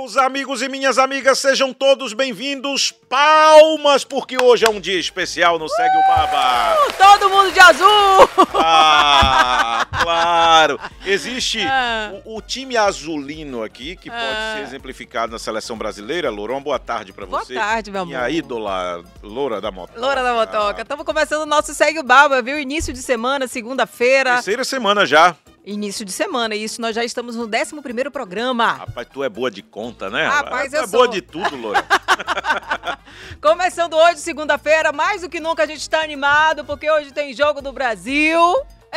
Meus amigos e minhas amigas, sejam todos bem-vindos. Palmas, porque hoje é um dia especial no Segue o Baba. Todo mundo de azul! Ah, claro. Existe Ah. o, o time azulino aqui, que pode Ah. ser exemplificado na seleção brasileira. Lourão, boa tarde pra Boa você. tarde, meu amor. Minha ídola, Loura da Moto. Loura da Motoca. Estamos começando o nosso Segue o Baba, viu? Início de semana, segunda-feira. Terceira semana já. Início de semana, isso. Nós já estamos no 11 programa. Rapaz, tu é boa de conta, né? Rapaz, tu eu é boa sou. de tudo, Loura. Começando hoje, segunda-feira, mais do que nunca a gente está animado, porque hoje tem jogo do Brasil.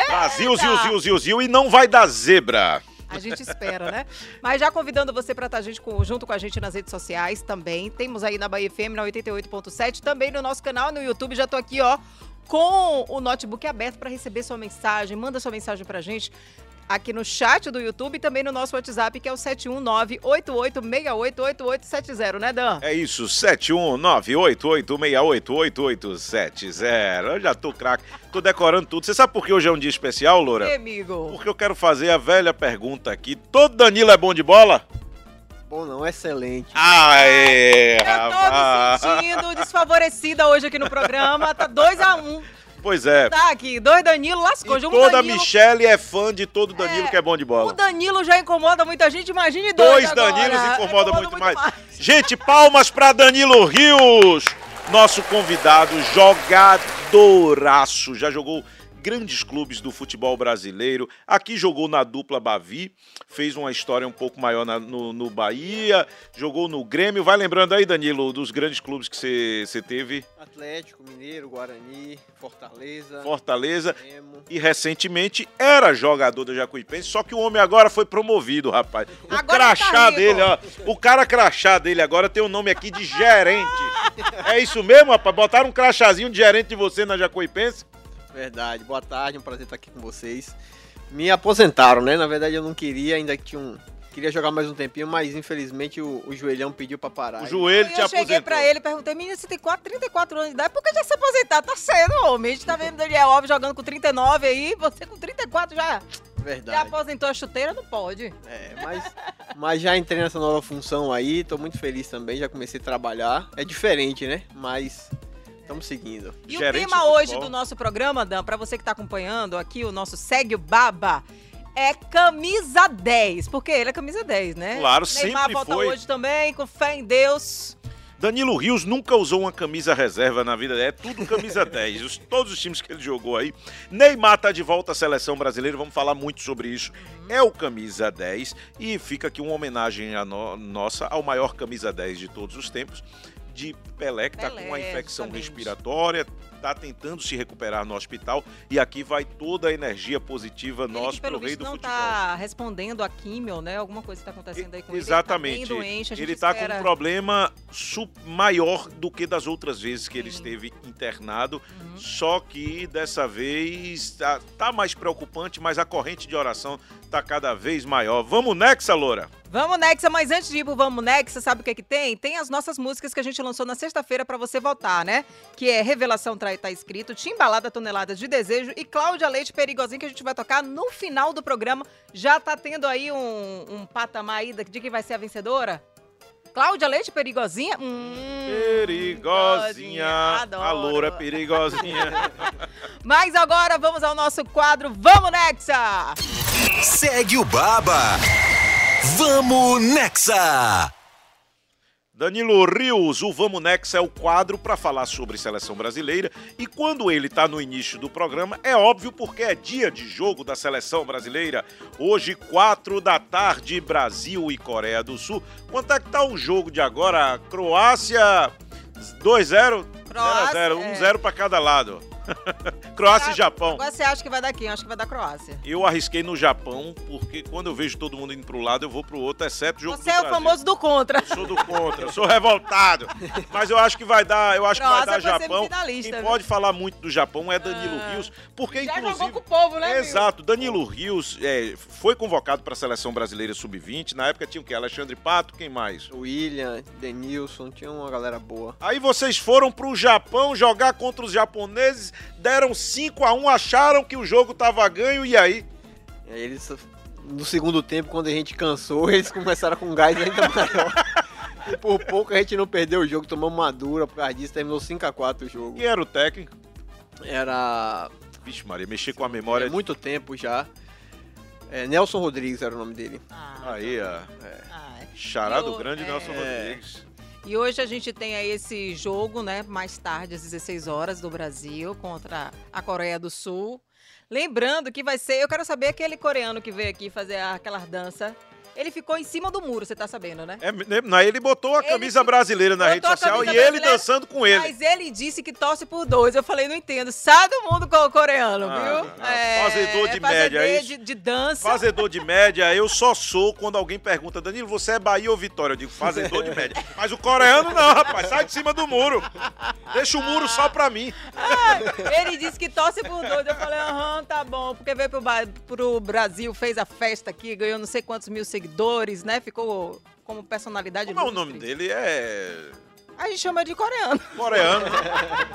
Brasil, Zil, Zil, Zil, Zil. E não vai dar zebra. A gente espera, né? Mas já convidando você para estar gente com- junto com a gente nas redes sociais também. Temos aí na Bahia FM, na 88.7, também no nosso canal no YouTube. Já tô aqui, ó, com o notebook aberto para receber sua mensagem. Manda sua mensagem pra gente aqui no chat do YouTube e também no nosso WhatsApp, que é o 71988688870, né, Dan? É isso, 71988688870. Eu já tô craque, tô decorando tudo. Você sabe por que hoje é um dia especial, Loura? E, amigo? Porque eu quero fazer a velha pergunta aqui. Todo Danilo é bom de bola? Bom, não, excelente. Aê, Eu tô me sentindo desfavorecida hoje aqui no programa. Tá 2x1. Pois é. Tá aqui, dois Danilo, lascou. E Jogo toda Danilo. Michele é fã de todo Danilo É, que é bom de O bola. Danilo já incomoda muita gente, imagine dois. Dois agora. Danilos incomoda, Incomoda muito, mais. Gente, palmas pra Danilo Rios, nosso convidado, jogadoraço. Já jogou grandes clubes do futebol brasileiro. Aqui jogou na dupla Bavi, fez uma história um pouco maior na- no, no Bahia, jogou no Grêmio. Vai lembrando aí, Danilo, dos grandes clubes que você teve. Atlético, Mineiro, Guarani, Fortaleza, Fortaleza. E recentemente era jogador da Jacuipense, só que o homem agora foi promovido, rapaz. O Agora crachá tá dele, ó. O cara crachá dele agora tem o nome aqui de gerente. é isso mesmo, rapaz? Botaram um crachazinho de gerente de você na Jacuipense? Verdade. Boa tarde, um prazer estar aqui com vocês. Me aposentaram, né? Na verdade eu não queria, ainda tinha um... Queria jogar mais um tempinho, mas infelizmente o, o joelhão pediu pra parar. O joelho te eu cheguei aposentou. pra ele e perguntei, menino, você tem 4, 34 anos de idade, por que já se aposentar? Tá cedo, homem. A gente tá vendo Daniel Alves jogando com 39 aí, você com 34 já, já Verdade. aposentou a chuteira? Não pode. É, mas, mas já entrei nessa nova função aí, tô muito feliz também, já comecei a trabalhar. É diferente, né? Mas estamos seguindo. E Gerente o tema hoje do nosso programa, Dan, pra você que tá acompanhando aqui, o nosso Segue o Baba, é camisa 10. Porque ele é camisa 10, né? Claro, Neymar sempre volta foi. hoje também, com fé em Deus. Danilo Rios nunca usou uma camisa reserva na vida é tudo camisa 10. Os- todos os times que ele jogou aí. Neymar tá de volta à seleção brasileira, vamos falar muito sobre isso. É o camisa 10 e fica aqui uma homenagem a no- nossa ao maior camisa 10 de todos os tempos, de Pelé, que tá com uma infecção respiratória, tá tentando se recuperar no hospital e aqui vai toda a energia positiva ele nossa pelo pro rei do não futebol. tá respondendo a químio, né? Alguma coisa que tá acontecendo aí com Exatamente. ele. Ele tá gente ele tá com espera. um problema maior do que das outras vezes que ele Sim. esteve internado. Uhum. Só que dessa vez tá, tá mais preocupante, mas a corrente de oração tá cada vez maior. Vamos Nexa, Loura? Vamos Nexa, mas antes de ir pro Vamos Nexa, sabe o que que tem? Tem as nossas músicas que a gente lançou na sexta-feira pra você votar, né? Que é Revelação Trai tá escrito, Timbalada Toneladas de Desejo e Cláudia Leite Perigosinho que a gente vai tocar no final do programa. Já tá tendo aí um, um patamar aí de quem vai ser a vencedora? Cláudia Leite Perigosinha? Hum, Perigosinha. adoro. A Loura é perigosinha. Mas agora vamos ao nosso quadro Vamos Nexa! Segue o Baba. Vamos Nexa. Danilo Rios, o Vamos Nexa é o quadro para falar sobre seleção brasileira e quando ele está no início do programa, é óbvio porque é dia de jogo da seleção brasileira. Hoje, 4 da tarde, Brasil e Coreia do Sul. Quanto é que tá o jogo de agora? Croácia 2-0? 0 Croácia, 0 é. 1-0 para cada lado. Croácia e Japão. Agora você acha que vai dar quem? Eu acho que vai dar Croácia. Eu arrisquei no Japão, porque quando eu vejo todo mundo indo pro lado, eu vou pro outro, exceto o jogo Você do é o Brasil. famoso do contra. Eu sou do contra, eu sou revoltado. Mas eu acho que vai dar, eu acho que vai Croácia dar foi Japão. Quem viu? pode falar muito do Japão é Danilo Ah. Rios, porque Já inclusive jogou com o povo, né? Exato, Danilo Rios é, foi convocado para a seleção brasileira sub-20. Na época tinha o quê? Alexandre Pato, quem mais? William, Denilson, tinha uma galera boa. Aí vocês foram pro Japão jogar contra os japoneses, deram 5 a 1 acharam que o jogo tava ganho e aí? E aí eles, no segundo tempo, quando a gente cansou, eles começaram com um gás ainda maior. E por pouco a gente não perdeu o jogo, tomamos uma dura por causa disso, terminou 5x4 o jogo. Quem era o técnico? Era Vixe Maria, mexer com a memória. é, muito tempo já. É, Nelson Rodrigues era o nome dele. Ah, Aí, ó. ah, é. Charado Eu- grande é. Nelson Rodrigues. E hoje a gente tem aí esse jogo, né? Mais tarde, às 16 horas, do Brasil contra a Coreia do Sul. Lembrando que vai ser. Eu quero saber aquele coreano que veio aqui fazer aquela dança. Ele ficou em cima do muro, você tá sabendo, né? É, né, ele botou a Ele camisa brasileira na rede social e ele dançando com ele. Mas ele disse que torce por dois. Eu falei, não entendo. Sai do mundo com o coreano, Ah, viu? ah, fazedor de é média, é fazedeiro isso? de, de dança. Fazedor de média, eu só sou quando alguém pergunta, Danilo, você é Bahia ou Vitória? Eu digo, fazedor de média. Mas o coreano não, rapaz, sai de cima do muro. Deixa o muro só pra mim. Ah, ele disse que torce por dois. Eu falei, aham, tá bom. Porque veio pro, pro Brasil, fez a festa aqui, ganhou não sei quantos mil seguidores, né? Ficou como personalidade. Como é o nome dele? É. A gente chama de coreano. Coreano.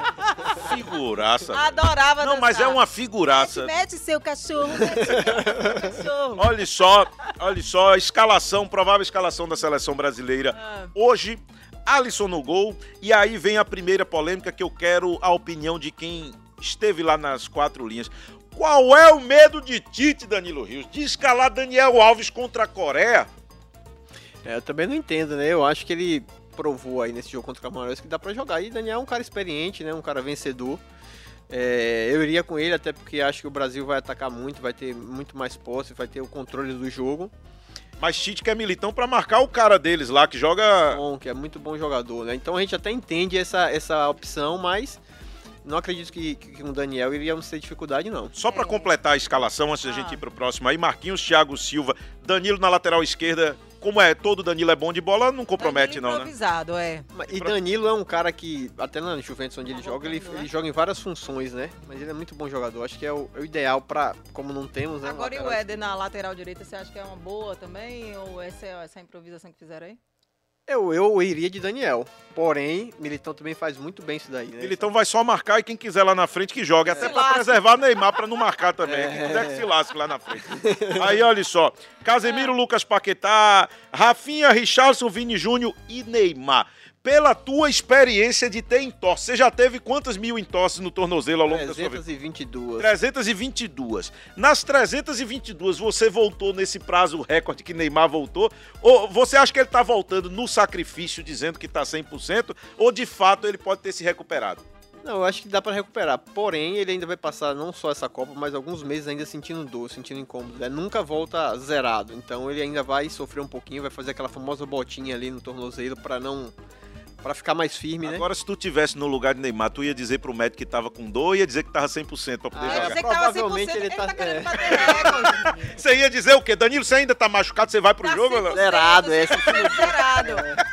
Figuraça. velho. Adorava Não, mas é dançar. uma figuraça. Mete, mete seu cachorro, mete seu cachorro. Olha só, olha só, a escalação, provável escalação da seleção brasileira. Ah. Hoje, Alisson no gol. E aí vem a primeira polêmica que eu quero a opinião de quem esteve lá nas quatro linhas. Qual é o medo de Tite, Danilo Rios? De escalar Daniel Alves contra a Coreia? É, eu também não entendo, né? Eu acho que ele provou aí nesse jogo contra o Camarões que dá pra jogar. E Daniel é um cara experiente, né? Um cara vencedor. É, eu iria com ele, até porque acho que o Brasil vai atacar muito, vai ter muito mais posse, vai ter o controle do jogo. Mas Tite quer militão pra marcar o cara deles lá, que joga. Bom, que é muito bom jogador, né? Então a gente até entende essa, essa opção, mas não acredito que, que com o Daniel iríamos ter dificuldade, não. Só pra completar a escalação, antes da Ah. gente ir pro próximo aí, Marquinhos, Thiago Silva, Danilo na lateral esquerda. Como é, todo Danilo é bom de bola, não compromete Danilo não, né? improvisado, é. Mas- E Danilo é um cara que, até na Juventus onde ele Tá joga, ele, voltando, né? ele joga em várias funções, né? Mas ele é muito bom jogador. Acho que é o, é o ideal pra, como não temos, né? Agora e o Éder na lateral direita, você acha que é uma boa também? Ou essa é essa improvisação que fizeram aí? Eu, eu iria de Daniel. Porém, Militão também faz muito bem isso daí, né? Militão vai só marcar e quem quiser lá na frente que joga. Até Se pra lasque. preservar Neymar pra não marcar também. É. Quem quiser que se lasque lá na frente. Aí, olha só. Casemiro, Lucas Paquetá, Rafinha, Richardson, Vini Júnior e Neymar. Pela tua experiência de ter entorse, você já teve quantas mil entorses no tornozelo ao longo da sua vida? 322. 322. Nas 322, você voltou nesse prazo recorde que Neymar voltou? Ou você acha que ele tá voltando no sacrifício, dizendo que tá 100%? Ou de fato ele pode ter se recuperado? Não, eu acho que dá pra recuperar. Porém, ele ainda vai passar não só essa Copa, mas alguns meses ainda sentindo dor, sentindo incômodo. Né? Nunca volta zerado. Então ele ainda vai sofrer um pouquinho, vai fazer aquela famosa botinha ali no tornozelo pra não. Pra ficar mais firme, né? Agora, se tu tivesse no lugar de Neymar, tu ia dizer pro médico que tava com dor ia dizer que tava 100% pra poder Ah, É, jogar. você que tava 100%, Provavelmente ele ele tá, tá- querendo é. bater recorde. Você ia dizer o quê? Danilo, você ainda tá machucado, você vai pro Tá jogo? ou não? 100%, Zerado, é. 100% zerado.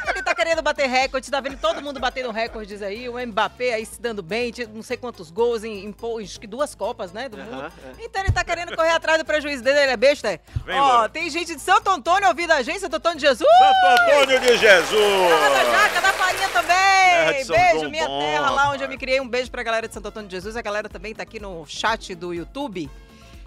Ele tá querendo bater recorde, tá vendo todo mundo batendo recordes aí, o Mbappé aí se dando bem, não sei quantos gols em, em pô, acho que duas copas, né, do mundo. Aham, é. Então ele tá querendo correr atrás do prejuízo dele, ele é besta, é? Vem, Ó, Laura. tem gente de Santo Antônio ouvindo a gente, Santo Antônio de Jesus. Santo Antônio de Terra da Jesus! Jaca, da farinha também. Beijo, minha bom, terra, lá onde eu me criei. Um beijo pra galera de Santo Antônio de Jesus. A galera também tá aqui no chat do YouTube.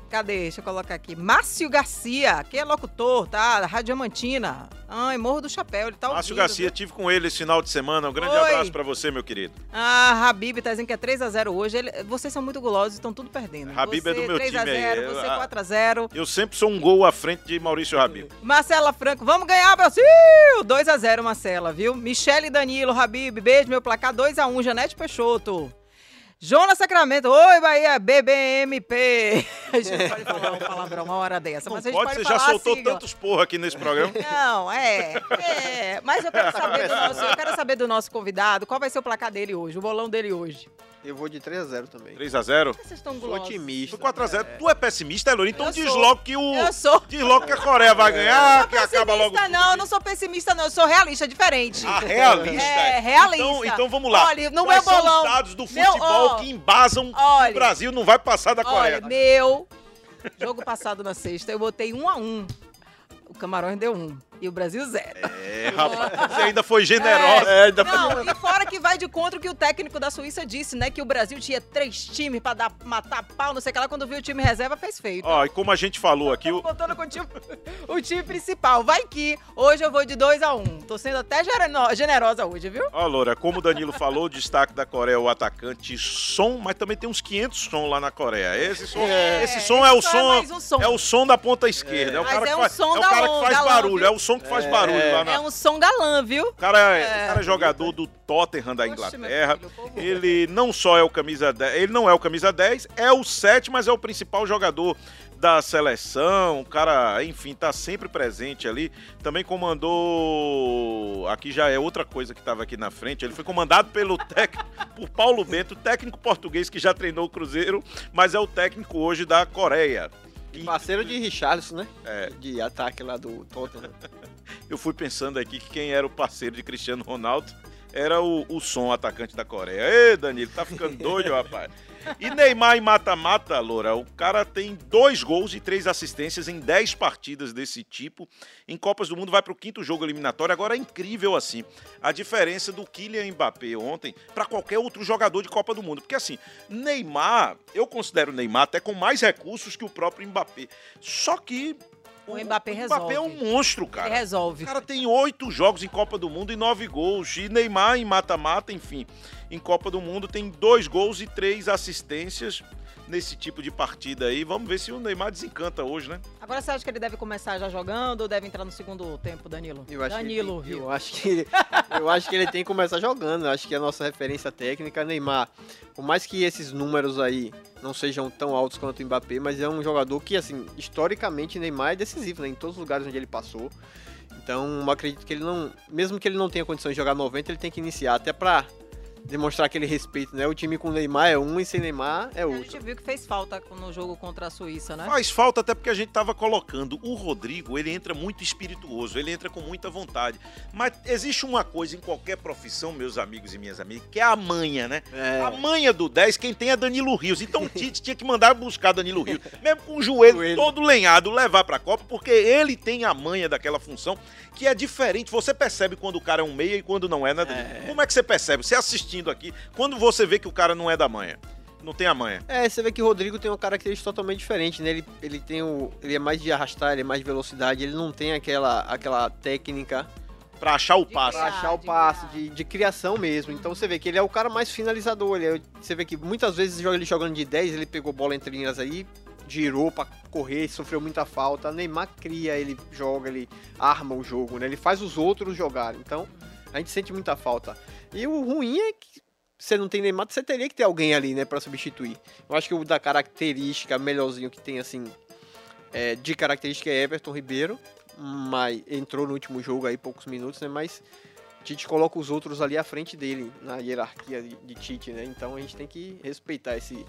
Cadê? Deixa eu colocar aqui. Márcio Garcia, que é locutor, tá? Da Rádio Diamantina. Ai, Morro do Chapéu, ele tá Márcio ouvindo, Garcia, viu? tive com ele esse final de semana. Um grande Oi. abraço pra você, meu querido. Ah, Habib tá dizendo que é 3x0 hoje. Ele- vocês são muito gulosos, estão tudo perdendo. Habib é do meu 3 a time aí. 0, Eu- Você ah. 4x0. Eu sempre sou um gol à frente de Maurício Rabib. Marcela Franco, vamos ganhar, Brasil! 2x0, Marcela, viu? Michele Danilo, Habib, beijo, meu placar 2x1, Janete Peixoto. Jonas Sacramento, oi Bahia, BBMP. A gente pode falar um palavrão uma hora dessa, Não mas a gente pode, pode você já soltou a sigla. tantos porra aqui nesse programa. Não, é, é. Mas eu quero saber do nosso, eu quero saber do nosso convidado, qual vai ser o placar dele hoje, o bolão dele hoje. Eu vou de 3x0 também. 3x0? Vocês estão Sou gulosos. otimista. Foi 4x0. Tu é pessimista, Elori? Então Eu sou. desloque que o. Eu sou. Desloque que a Coreia vai ganhar, que acaba logo. Pessimista não, eu não sou pessimista não, eu sou realista, é diferente. Ah, realista. É, realista. Então, então vamos lá. Olha, no Quais meu são bolão- os dados do meu- futebol ó, que embasam olha. que o Brasil não vai passar da Coreia? Olha, meu jogo passado na sexta, eu botei um a um. O Camarões deu um. E o Brasil zero. É, rapaz, você ainda foi generosa. É, ainda Não, e fora que vai de contra o que o técnico da Suíça disse, né? Que o Brasil tinha três times pra dar, matar pau, não sei o que lá. Quando viu o time reserva, fez feio. Ó, e como a gente falou aqui, o, Contando com o time, o time principal. Vai que hoje eu vou de 2 a 1 um. Tô sendo até generosa hoje, viu? Ó, Loura, como o Danilo falou, o destaque da Coreia é o atacante Som, mas também tem uns 500 Som lá na Coreia. Esse som é, esse som é o esse som, mais um som. é o som da ponta esquerda. É, o Mas cara é que um faz, som é o cara que faz barulho, é o som que faz barulho lá na. É um som galã, viu? O cara é, É. o cara é jogador do Tottenham da Inglaterra. filho, Ele não só é o camisa 10, ele não é o camisa 10, é o 7, mas é o principal jogador da seleção. O cara, enfim, tá sempre presente ali. Também comandou, aqui já é outra coisa que estava aqui na frente. Ele foi comandado pelo técnico, por Paulo Bento, técnico português que já treinou o Cruzeiro, mas é o técnico hoje da Coreia. E parceiro de Richarlison, né? É. De ataque lá do Tottenham. Eu fui pensando aqui que quem era o parceiro de Cristiano Ronaldo era o, o som atacante da Coreia. Ê, Danilo, tá ficando doido, rapaz. E Neymar em mata-mata, Loura, o cara tem dois gols e três assistências em dez partidas desse tipo. Em Copas do Mundo vai para o quinto jogo eliminatório. Agora é incrível assim a diferença do Kylian Mbappé ontem para qualquer outro jogador de Copa do Mundo. Porque assim, Neymar, eu considero Neymar até com mais recursos que o próprio Mbappé. Só que O Mbappé o Mbappé é um resolve. monstro, Ele cara. resolve. O cara tem oito jogos em Copa do Mundo e nove gols. E Neymar em mata-mata, enfim. Em Copa do Mundo tem dois gols e três assistências nesse tipo de partida aí. Vamos ver se o Neymar desencanta hoje, né? Agora você acha que ele deve começar já jogando ou deve entrar no segundo tempo, Danilo? Eu acho Danilo, que ele, viu? eu acho que eu acho que ele tem que começar jogando. Eu acho que a nossa referência técnica, Neymar, por mais que esses números aí não sejam tão altos quanto o Mbappé, mas é um jogador que assim, historicamente Neymar é decisivo, né, em todos os lugares onde ele passou. Então, eu acredito que ele não, mesmo que ele não tenha condições de jogar 90, ele tem que iniciar até pra demonstrar aquele respeito, né? O time com Neymar é um e sem Neymar é A outro. gente viu que fez falta no jogo contra a Suíça, né? Faz falta até porque a gente tava colocando o Rodrigo, ele entra muito espirituoso, ele entra com muita vontade. Mas existe uma coisa em qualquer profissão, meus amigos e minhas amigas, que é a manha, né? É. A manha do 10, quem tem é Danilo Rios. Então o Tite tinha que mandar buscar Danilo Rios, mesmo com o joelho Joelho. todo lenhado, levar pra Copa, porque ele tem a manha daquela função que é diferente. Você percebe quando o cara é um meia e quando não é, né? Danilo? É. Como é que você percebe? Você assistindo aqui, quando você vê que o cara não é da manha, não tem a manha. É, você vê que o Rodrigo tem uma característica totalmente diferente, né? Ele, ele tem o. Ele é mais de arrastar, ele é mais de velocidade, ele não tem aquela, aquela técnica Pra achar o De passe. pra achar o de passe, de, de criação mesmo. Então você vê que ele é o cara mais finalizador. Ele é- você vê que muitas vezes joga- ele jogando de 10, ele pegou bola entre linhas aí, girou pra correr, sofreu muita falta. Neymar cria, ele joga, ele arma o jogo, né? Ele faz os outros jogarem. Então a gente sente muita falta. E o ruim é que você não tem Neymar, você teria que ter alguém ali, né, pra substituir. Eu acho que o da característica melhorzinho que tem, assim, é, de característica é Everton Ribeiro, mas entrou no último jogo aí, poucos minutos, né, mas Tite coloca os outros ali à frente dele, na hierarquia de Tite, né, então a gente tem que respeitar esse...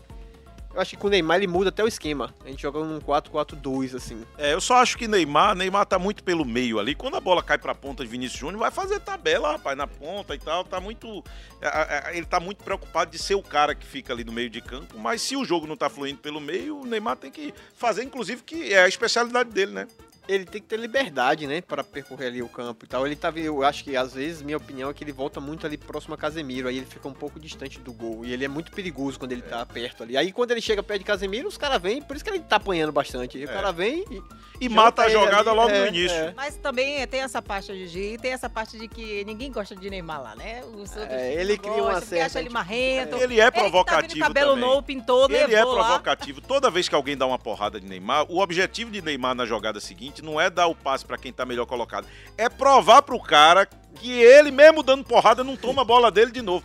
Eu acho que com o Neymar ele muda até o esquema, a gente joga num 4-4-2, assim. É, eu só acho que Neymar, Neymar tá muito pelo meio ali. Quando a bola cai pra ponta de Vinícius Júnior, vai fazer tabela, rapaz, na ponta e tal. Tá muito. a- a- Ele tá muito preocupado de ser o cara que fica ali no meio de campo. Mas se o jogo não tá fluindo pelo meio, o Neymar tem que fazer, inclusive, que é a especialidade dele, né? Ele tem que ter liberdade, né, para percorrer ali o campo e tal. Ele tá, eu acho que às vezes minha opinião é que ele volta muito ali próximo a Casemiro, aí ele fica um pouco distante do gol e ele é muito perigoso quando ele tá perto ali. Aí quando ele chega perto de Casemiro, os caras vêm, por isso que ele tá apanhando bastante. E O É. cara vem e E mata a ele jogada ali, logo é, no início. é. Mas também tem essa parte de Gigi e tem essa parte de que ninguém gosta de Neymar lá, né? Os outros É, não ele cria uma certa acha ele marrento. Ele é Ele que tá provocativo cabelo também. novo, pintou, Ele é levou lá. provocativo. Toda vez que alguém dá uma porrada de Neymar, o objetivo de Neymar na jogada seguinte não é dar o passe pra quem tá melhor colocado. É provar pro cara que ele, mesmo dando porrada, não toma a bola dele de novo.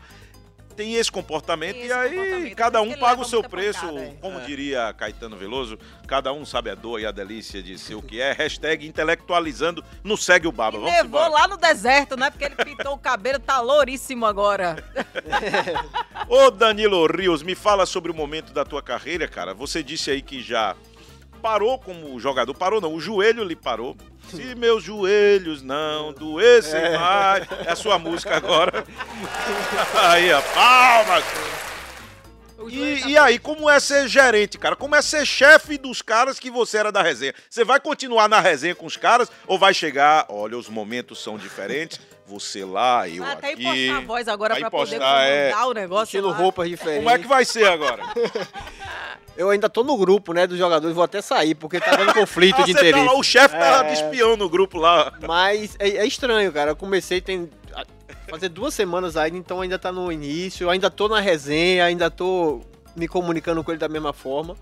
tem esse comportamento Tem e esse aí comportamento, cada um paga o seu preço, pancada, é. como É. diria Caetano Veloso, cada um sabe a dor e a delícia de ser o que é. Hashtag intelectualizando no Segue o Baba. E Vamos levou embora. lá no deserto, né? Porque ele pintou o cabelo, tá louríssimo agora. Ô Danilo Rios, me fala sobre o momento da tua carreira, cara. Você disse aí que já parou como jogador. Parou não, o joelho lhe parou. Se meus joelhos não doessem mais. É a sua música agora. aí, ó, palmas. O joelho tá E, e aí, como é ser gerente, cara? Como é ser chefe dos caras que você era da resenha? Você vai continuar na resenha com os caras ou vai chegar, olha, os momentos são diferentes, você lá, eu até aqui. impostar a voz agora Vai pra poder impostar, é. comandar o negócio Estilo lá. roupas diferentes. Como é que vai ser agora? Eu ainda tô no grupo, né, dos jogadores, vou até sair, porque tá dando conflito Ah, de você tá interesse. lá, o chefe tá É. de espião no grupo lá. Mas é, é estranho, cara. Eu comecei tem fazer duas semanas aí, então ainda tá no início, ainda tô na resenha, ainda tô me comunicando com ele da mesma forma.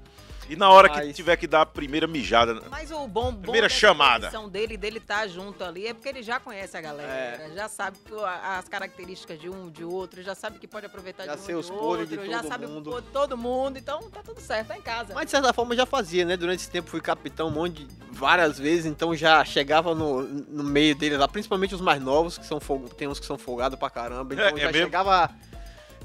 E na hora que Mas- tiver que dar a primeira mijada. Mas o bom, bom Primeira chamada. dele, dele tá junto ali, é porque ele já conhece a galera, já sabe que as características de um, de outro, já sabe que pode aproveitar Já de um, sei de os podres de outro, já todo sabe mundo. o todo mundo, então tá tudo certo, tá em casa. Mas de certa forma eu já fazia, né? Durante esse tempo fui capitão um monte de, várias vezes, então já chegava no, no meio deles lá, principalmente os mais novos, que são fol- tem uns que são folgados pra caramba, então É, é já mesmo?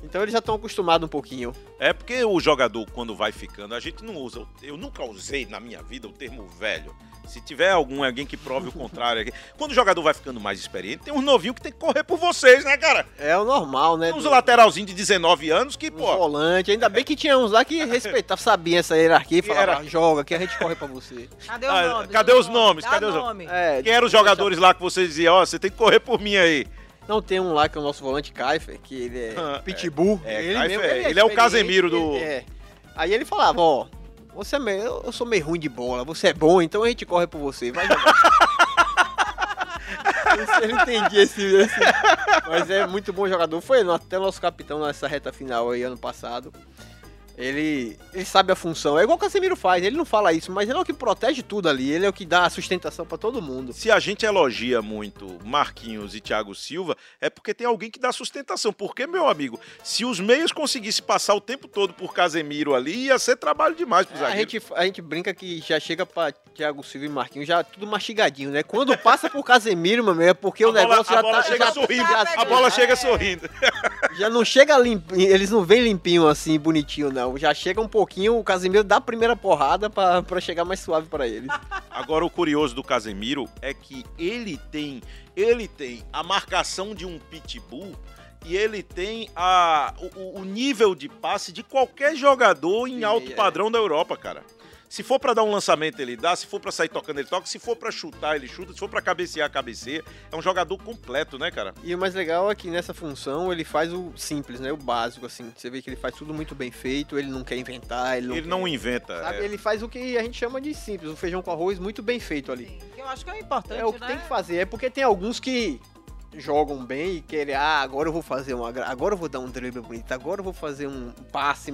Então eles já estão acostumados um pouquinho. É porque o jogador, quando vai ficando, a gente não usa. Eu nunca usei na minha vida o termo velho. Se tiver algum, alguém que prove o contrário aqui. Quando o jogador vai ficando mais experiente, tem uns novinhos que tem que correr por vocês, né, cara? É o normal, né? Tem uns do- lateralzinhos de 19 anos que, um pô. volante, ainda bem que tinha uns lá que respeitavam, sabiam essa hierarquia e Que falavam, era- "Ah, joga, que a gente corre pra você. Cadê os Ah, nomes? cadê os nomes? Cadê os nome? É, Quem eram os jogadores lá que você dizia, ó, você tem que correr por mim aí? Não, tem um lá que é o nosso volante Kaifer, que ele é Ah, pitbull. é, ele, Kaifer mesmo, é- ele é o Casemiro do- ele- é. Aí ele falava, ó, você é meio, eu sou meio ruim de bola, você é bom, então a gente corre por você, vai jogar. Eu não entendi esse, esse- Mas é muito bom jogador. Foi até nosso capitão nessa reta final aí ano passado. Ele, ele sabe a função. É igual o Casemiro faz, ele não fala isso, mas ele é o que protege tudo ali. Ele é o que dá a sustentação pra todo mundo. Se a gente elogia muito Marquinhos e Thiago Silva, é porque tem alguém que dá sustentação. Porque, meu amigo, se os meios conseguissem passar o tempo todo por Casemiro ali, ia ser trabalho demais pros É, a, gente, a gente brinca que já chega pra Thiago Silva e Marquinhos já tudo mastigadinho, né? Quando passa por Casemiro, meu amigo, é porque o a bola, negócio a já bola tá. chega já, sorrindo. já a bola é. chega sorrindo. já não chega limpinho, eles não vêm limpinho assim, bonitinho, não. Já chega um pouquinho, o Casemiro dá a primeira porrada pra, pra chegar mais suave pra eles. Agora, o curioso do Casemiro é que ele tem, ele tem a marcação de um pitbull e ele tem a, o, o nível de passe de qualquer jogador em Sim, alto é. padrão da Europa, cara. Se for pra dar um lançamento, ele dá. Se for pra sair tocando, ele toca. Se for pra chutar, ele chuta. Se for pra cabecear, cabeceia. É um jogador completo, né, cara? E o mais legal é que nessa função ele faz o simples, né? O básico, assim. Você vê que ele faz tudo muito bem feito, ele não quer inventar, ele não Ele quer- não inventa. Sabe? é. Ele faz o que a gente chama de simples, o feijão com arroz muito bem feito ali. Sim, eu acho que é importante, É o que né? tem que fazer. É porque tem alguns que jogam bem e querem, ah, agora eu vou fazer uma. gra- Agora eu vou dar um drible bonito, agora eu vou fazer um passe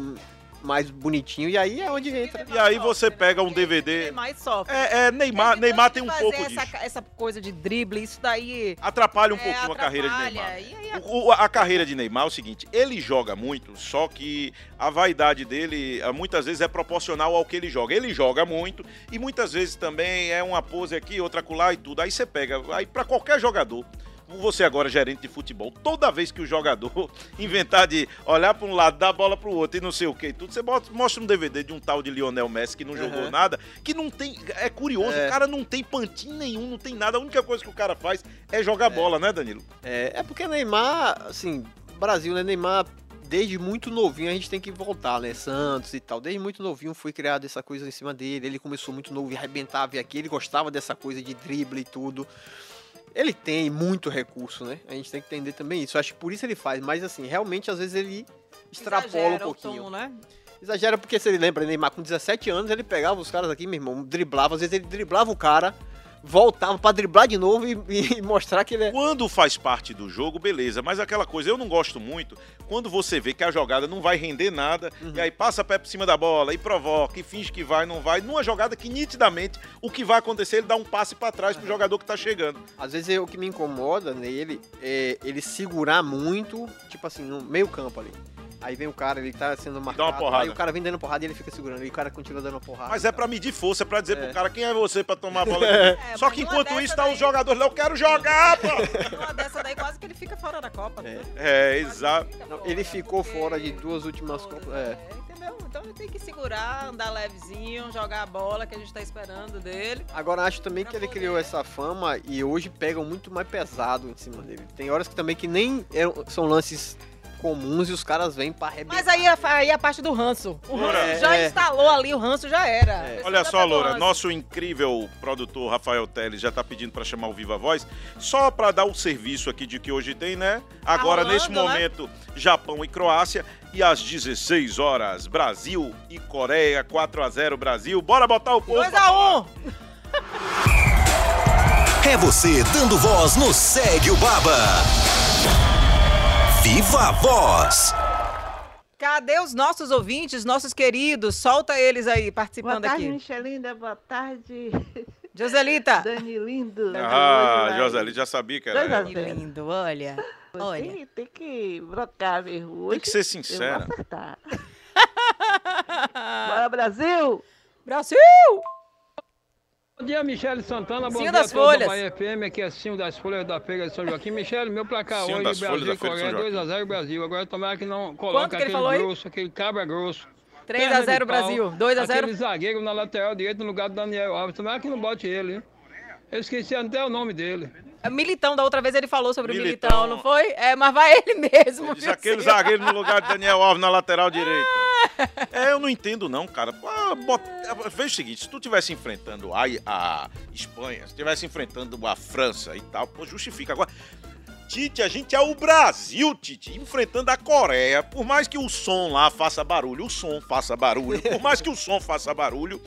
mais bonitinho. E aí é onde entra. E aí você pega um DVD. mais sofre. É, é, Neymar, Neymar tem um pouco essa, disso. essa coisa de drible, isso daí. Atrapalha um é, pouquinho a carreira de Neymar. atrapalha. E aí, O- o- a carreira de Neymar é o seguinte, ele joga muito, só que a vaidade dele ah, muitas vezes é proporcional ao que ele joga. Ele joga muito e muitas vezes também é uma pose aqui, outra acolá e tudo. Aí você pega, aí para qualquer jogador, você agora gerente de futebol, toda vez que o jogador inventar de olhar para um lado, dar a bola para o outro e não sei o que e tudo, você bota- mostra um DVD de um tal de Lionel Messi que não jogou Aham. nada, que não tem, é curioso, É. o cara não tem pantinho nenhum, não tem nada, a única coisa que o cara faz é jogar bola, né, Danilo? É, é porque Neymar, assim, Brasil, né? Neymar, desde muito novinho a gente tem que voltar, né? Santos e tal. Desde muito novinho foi criada essa coisa em cima dele. Ele começou muito novo e arrebentava aqui. Ele gostava dessa coisa de drible e tudo. Ele tem muito recurso, né? A gente tem que entender também isso. Acho que por isso ele faz. Mas, assim, realmente, às vezes ele extrapola um exagera o pouquinho. tom, né? Exagera porque se ele lembra, Neymar com 17 anos, ele pegava os caras aqui, meu irmão, driblava, às vezes ele driblava o cara, voltava pra driblar de novo e, e mostrar que ele é. Quando faz parte do jogo, beleza. Mas aquela coisa, eu não gosto muito quando você vê que a jogada não vai render nada, Uhum. e aí passa pé por cima da bola, e provoca, e finge que vai, não vai. Numa jogada que nitidamente o que vai acontecer, ele dá um passe pra trás pro jogador que tá chegando. Às vezes é o que me incomoda nele é ele segurar muito, tipo assim, no meio campo ali. Aí vem o cara, ele tá sendo marcado. porrada. Aí o cara vem dando porrada e ele fica segurando. E o cara continua dando porrada. Mas é pra medir força, é pra dizer É. pro cara quem é você pra tomar a bola. É, Só que enquanto isso, tá daí- os jogadores lá, eu quero jogar, pô! Uma dessa daí quase que ele fica fora da Copa. né? É, exato. Não, ele ficou fora de duas últimas Copas. É. entendeu? Então ele tem que segurar, andar levezinho, jogar a bola que a gente tá esperando dele. Agora acho também que ele criou essa fama e hoje pegam muito mais pesado em cima dele. Tem horas que também que nem eram- são lances comuns e os caras vêm pra arrebentar. Mas aí, a- aí a parte do ranço. O ranço É, já é. instalou ali, o ranço já era. É. A Olha só, Loura, nosso incrível produtor Rafael Teles já tá pedindo pra chamar o Viva Voz, só pra dar o serviço aqui de que hoje tem, né? Agora, nesse né? momento, Japão e Croácia, e às 16 horas, Brasil e Coreia, 4 a 0 Brasil. Bora botar o povo. 2x1. É você dando voz no Segue o Baba. Viva a Voz. Cadê os nossos ouvintes, nossos queridos? Solta eles aí Boa participando tarde, aqui. Michelinda. Boa tarde, Joselita. Dani Lindo. Ah, Joselito já sabia que era ela. Zero. lindo, olha. Olha. Tem, tem que brocar mesmo. Hoje Tem que ser Eu sincera. vou acertar. Bora, Brasil! Brasil! Bom dia, Michele Santana. Bom Cinho dia das a todos Folhas. do Bahia FM. Aqui é Cinho das Folhas da Feira de São Joaquim. Michele, meu placar Cinho hoje, Brasil e Coreia, Joaquim. 2x0 Brasil. Agora tomara que não coloque que ele aquele aí? grosso, aquele cabra grosso. Perna de 3x0 pau, Brasil. 2x0. Aquele zagueiro na lateral direita no lugar do Daniel Alves. Tomara que não bote ele, hein? Eu esqueci até o nome dele. Militão, da outra vez ele falou sobre o Militão. Militão, não foi? É, mas vai ele mesmo. Diz aquele zagueiro no lugar de Daniel Alves na lateral direita. É, eu não entendo não, cara. Ah, bota- Veja o seguinte, se tu tivesse enfrentando a, a Espanha, se tivesse enfrentando a França e tal, pô, justifica. Agora, Tite, a gente é o Brasil, Tite, enfrentando a Coreia. Por mais que o som lá faça barulho, o som faça barulho, por mais que o som faça barulho,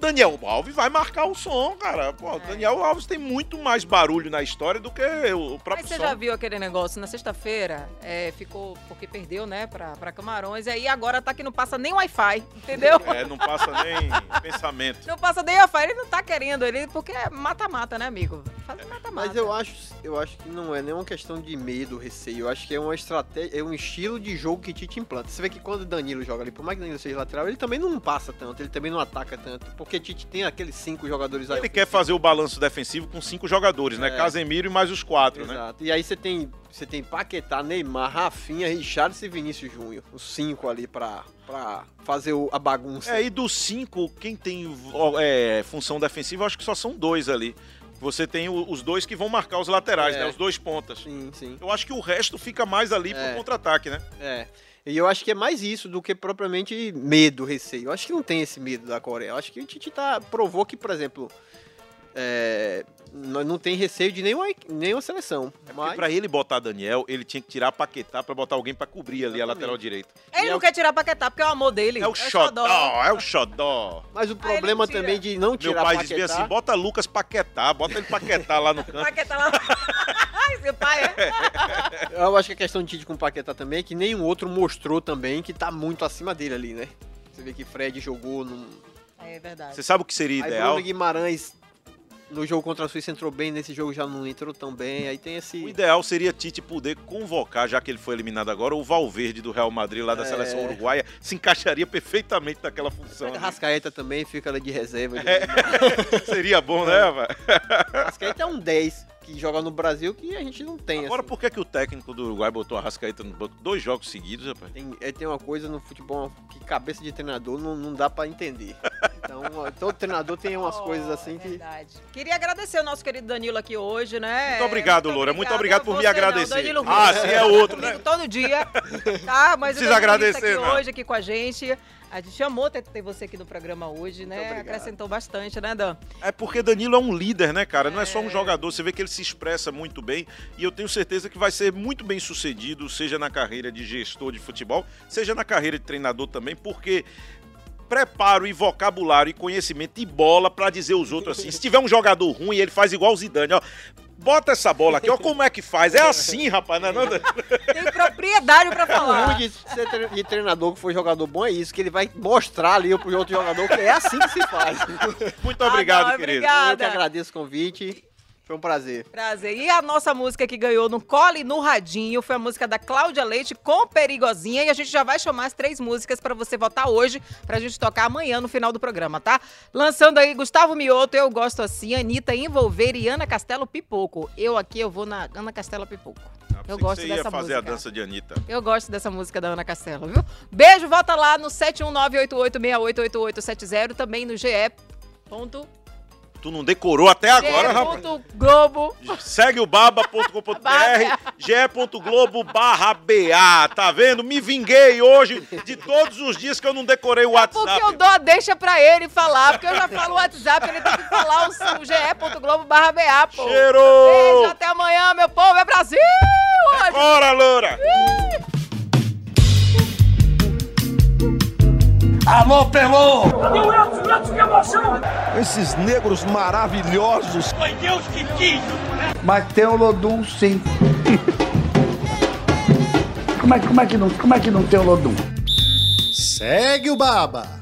Daniel Alves vai marcar o som, cara. Pô, É. Daniel Alves tem muito mais barulho na história do que o próprio Mas você som. já viu aquele negócio? Na sexta-feira, é, ficou, porque perdeu, né, pra, pra Camarões, e aí agora tá que não passa nem Wi-Fi, entendeu? É, não passa nem pensamento. Não passa nem Wi-Fi, ele não tá querendo, ele, porque é mata-mata, né, amigo? Faz mata-mata. Mas eu acho, eu acho que não é nenhuma questão de medo, receio. Eu acho que é uma estratégia, é um estilo de jogo que Tite implanta. Você vê que quando o Danilo joga ali, por mais que o Danilo seja lateral, ele também não passa tanto, ele também não ataca tanto. Porque Tite tem aqueles cinco jogadores aí. Ele quer fazer o balanço defensivo com cinco jogadores, né? É. Casemiro e mais os quatro, né? Exato. E aí você tem, você tem Paquetá, Neymar, Rafinha, Richarlison e Vinícius Júnior. Os cinco ali pra, pra fazer o- a bagunça. É, e dos cinco, quem tem é, função defensiva, eu acho que só são dois ali. Você tem os dois que vão marcar os laterais, É. né? Os dois pontas. Sim, sim. Eu acho que o resto fica mais ali É. pro contra-ataque, né? É. E eu acho que é mais isso do que propriamente medo, receio. Eu acho que não tem esse medo da Coreia. Eu acho que o Tite tá, provou que, por exemplo, é, não tem receio de nenhuma, nenhuma seleção. Porque Mas, pra ele botar Daniel, ele tinha que tirar Paquetá pra botar alguém pra cobrir ali a lateral direita. Ele E não é quer tirar Paquetá, porque é o amor dele. É o xodó, é o xodó. mas o problema também de não Meu tirar pai Paquetá... dizia assim, bota Lucas Paquetá, bota ele Paquetá lá no canto. Paquetá lá. Ai, seu pai é. Eu acho que a questão de Tite com o Paquetá também é que nenhum outro mostrou também que tá muito acima dele ali, né? Você vê que Fred jogou num... É verdade. Você sabe o que seria Aí ideal? Bruno Guimarães no jogo contra a Suíça entrou bem, nesse jogo já não entrou tão bem. Aí tem esse... O ideal seria Tite poder convocar, já que ele foi eliminado agora, o Valverde do Real Madrid lá da É. seleção uruguaia. Se encaixaria perfeitamente naquela função. Pega. Rascaeta também, fica ali de reserva. Seria bom, né, velho? Rascaeta é um 10 que joga no Brasil que a gente não tem. Agora, assim. por que, que o técnico do Uruguai botou a Rascaeta no banco dois jogos seguidos, rapaz? Tem, é, tem uma coisa no futebol que cabeça de treinador não, não dá pra entender. Então, todo treinador tem umas Oh, coisas assim que. Verdade. Queria agradecer o nosso querido Danilo aqui hoje, né? Muito obrigado, Loura. Muito obrigado por me Você não, agradecer. Danilo Ah, sim, é outro, né? Todo dia. Tá, mas Precisa o Danilo agradecer, aqui não. hoje aqui com a gente. A gente amou ter, ter você aqui no programa hoje, né? obrigado. Acrescentou bastante, né, Dan? É porque Danilo é um líder, né, cara? Não é só um jogador. Você vê que ele se expressa muito bem e eu tenho certeza que vai ser muito bem sucedido, seja na carreira de gestor de futebol, seja na carreira de treinador também, porque preparo e vocabulário e conhecimento de bola pra dizer os outros assim. Se tiver um jogador ruim, ele faz igual o Zidane, ó. Bota essa bola aqui, ó como é que faz. É assim, rapaz, não é não? Tem propriedade pra O falar. ruim de ser tre- de treinador que foi jogador bom é isso, que ele vai mostrar ali pro outro jogador que é assim que se faz. Muito obrigado, Ah, não, querido. obrigada. Eu que agradeço o convite. Foi um prazer. Prazer. E a nossa música que ganhou no Cole no Radinho foi a música da Cláudia Leite com Perigosinha. E a gente já vai chamar as três músicas pra você votar hoje, pra gente tocar amanhã no final do programa, tá? Lançando aí Gustavo Mioto, Eu Gosto Assim, Anitta Envolver e Ana Castelo Pipoco. Eu aqui, eu vou na Ana Castelo Pipoco. Eu gosto Você dessa ia fazer música. a dança de Anitta. Eu gosto dessa música da Ana Castelo, viu? Beijo, volta lá no 71988688870, também no GE. Ponto, Tu não decorou até agora, rapaz. Globo. Segue o baba.com.br, ge.globo barra BA, tá vendo? Me vinguei hoje de todos os dias que eu não decorei o Porque WhatsApp. eu dou a deixa pra ele falar, porque eu já falo o WhatsApp, ele tem que falar o, o ge.globo barra BA, pô. Cheiro! Beijo, até amanhã, meu povo, é Brasil! hoje. Bora, loura! Alô, Pelô! Esses negros maravilhosos. Mas tem o Lodum sim. como, é, como, é que não, como é que não tem o Lodum? Segue o Baba.